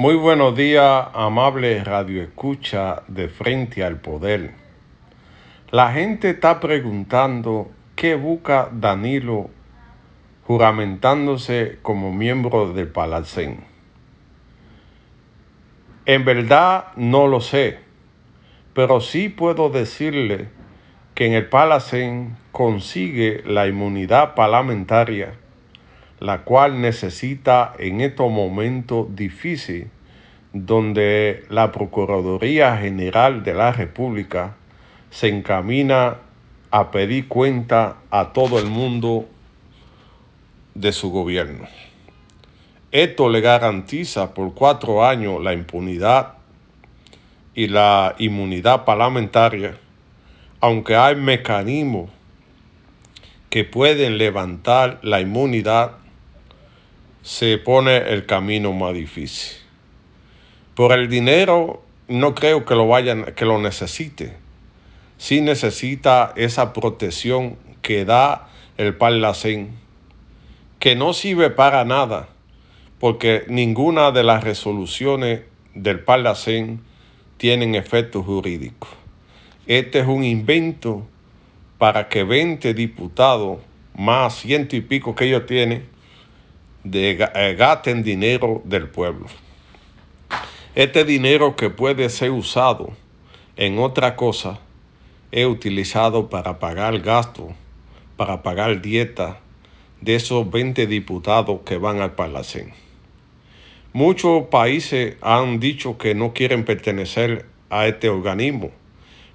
Muy buenos días, amable radio escucha de Frente al Poder. La gente está preguntando qué busca Danilo juramentándose como miembro del Palacén. En verdad no lo sé, pero sí puedo decirle que en el Palacén consigue la inmunidad parlamentaria, la cual necesita en estos momentos difíciles, donde la Procuraduría General de la República se encamina a pedir cuenta a todo el mundo de su gobierno. Esto le garantiza por cuatro años la impunidad y la inmunidad parlamentaria, aunque hay mecanismos que pueden levantar la inmunidad, se pone el camino más difícil. Por el dinero no creo que lo vayan, que lo necesite. Sí necesita esa protección que da el Parlacén, que no sirve para nada porque ninguna de las resoluciones del Parlacén tienen efecto jurídico. Este es un invento para que 20 diputados, más ciento y pico que ellos tienen, de, eh, gasten dinero del pueblo. Este dinero que puede ser usado en otra cosa es utilizado para pagar gastos, para pagar dieta de esos 20 diputados que van al Parlacén. Muchos países han dicho que no quieren pertenecer a este organismo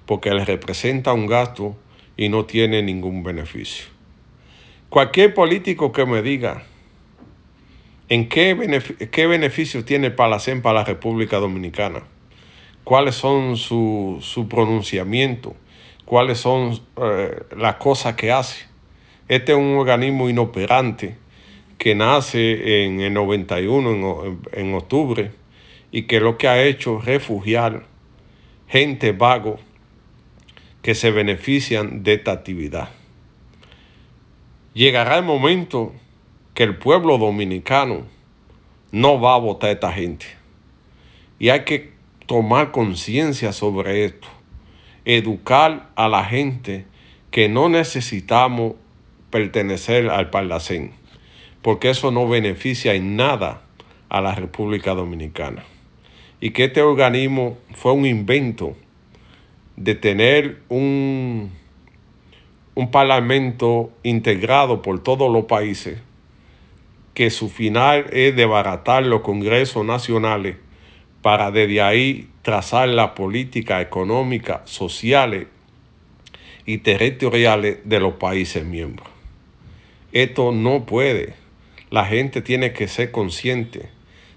porque les representa un gasto y no tiene ningún beneficio. Cualquier político que me diga en qué, beneficio tiene el Palacén para la República Dominicana, cuáles son su, su pronunciamiento, cuáles son eh, las cosas que hace. Este es un organismo inoperante que nace en el 91, en, octubre, y que lo que ha hecho es refugiar gente vago que se benefician de esta actividad. Llegará el momento que el pueblo dominicano no va a votar a esta gente. Y hay que tomar conciencia sobre esto. Educar a la gente que no necesitamos pertenecer al Parlacén porque eso no beneficia en nada a la República Dominicana. Y que este organismo fue un invento de tener un, un parlamento integrado por todos los países, que su final es desbaratar los congresos nacionales para desde ahí trazar la política económica, sociales y territoriales de los países miembros. Esto no puede la gente tiene que ser consciente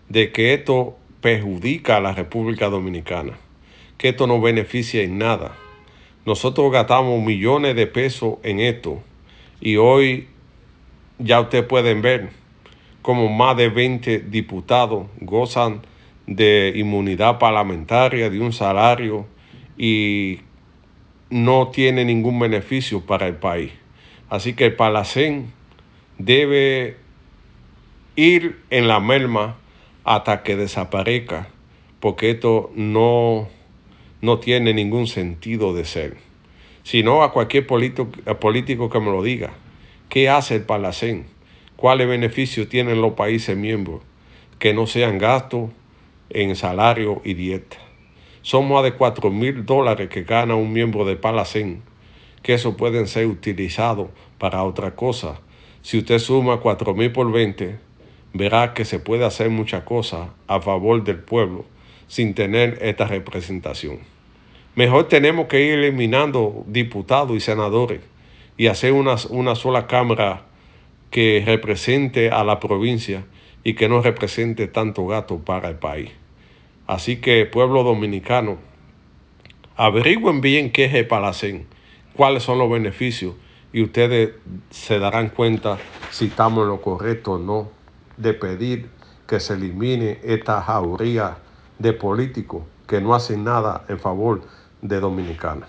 de que esto perjudica a la República Dominicana, que esto no beneficia en nada. Nosotros gastamos millones de pesos en esto y hoy ya ustedes pueden ver como más de 20 diputados gozan de inmunidad parlamentaria, de un salario y no tiene ningún beneficio para el país. Así que el Palacén debe ir en la merma hasta que desaparezca, porque esto no, no tiene ningún sentido de ser. Sino a cualquier político, político que me lo diga. ¿Qué hace el Palacén? ¿Cuáles beneficios tienen los países miembros? Que no sean gastos en salario y dieta. Son más de 4 mil dólares que gana un miembro del Palacén, que eso pueden ser utilizados para otra cosa. Si usted suma 4 mil por 20, verá que se puede hacer muchas cosas a favor del pueblo sin tener esta representación. Mejor tenemos que ir eliminando diputados y senadores y hacer una, una sola Cámara que represente a la provincia y que no represente tanto gato para el país. Así que, pueblo dominicano, averigüen bien qué es el Palacén, cuáles son los beneficios y ustedes se darán cuenta si estamos en lo correcto o no de pedir que se elimine esta jauría de políticos que no hacen nada en favor de Dominicana.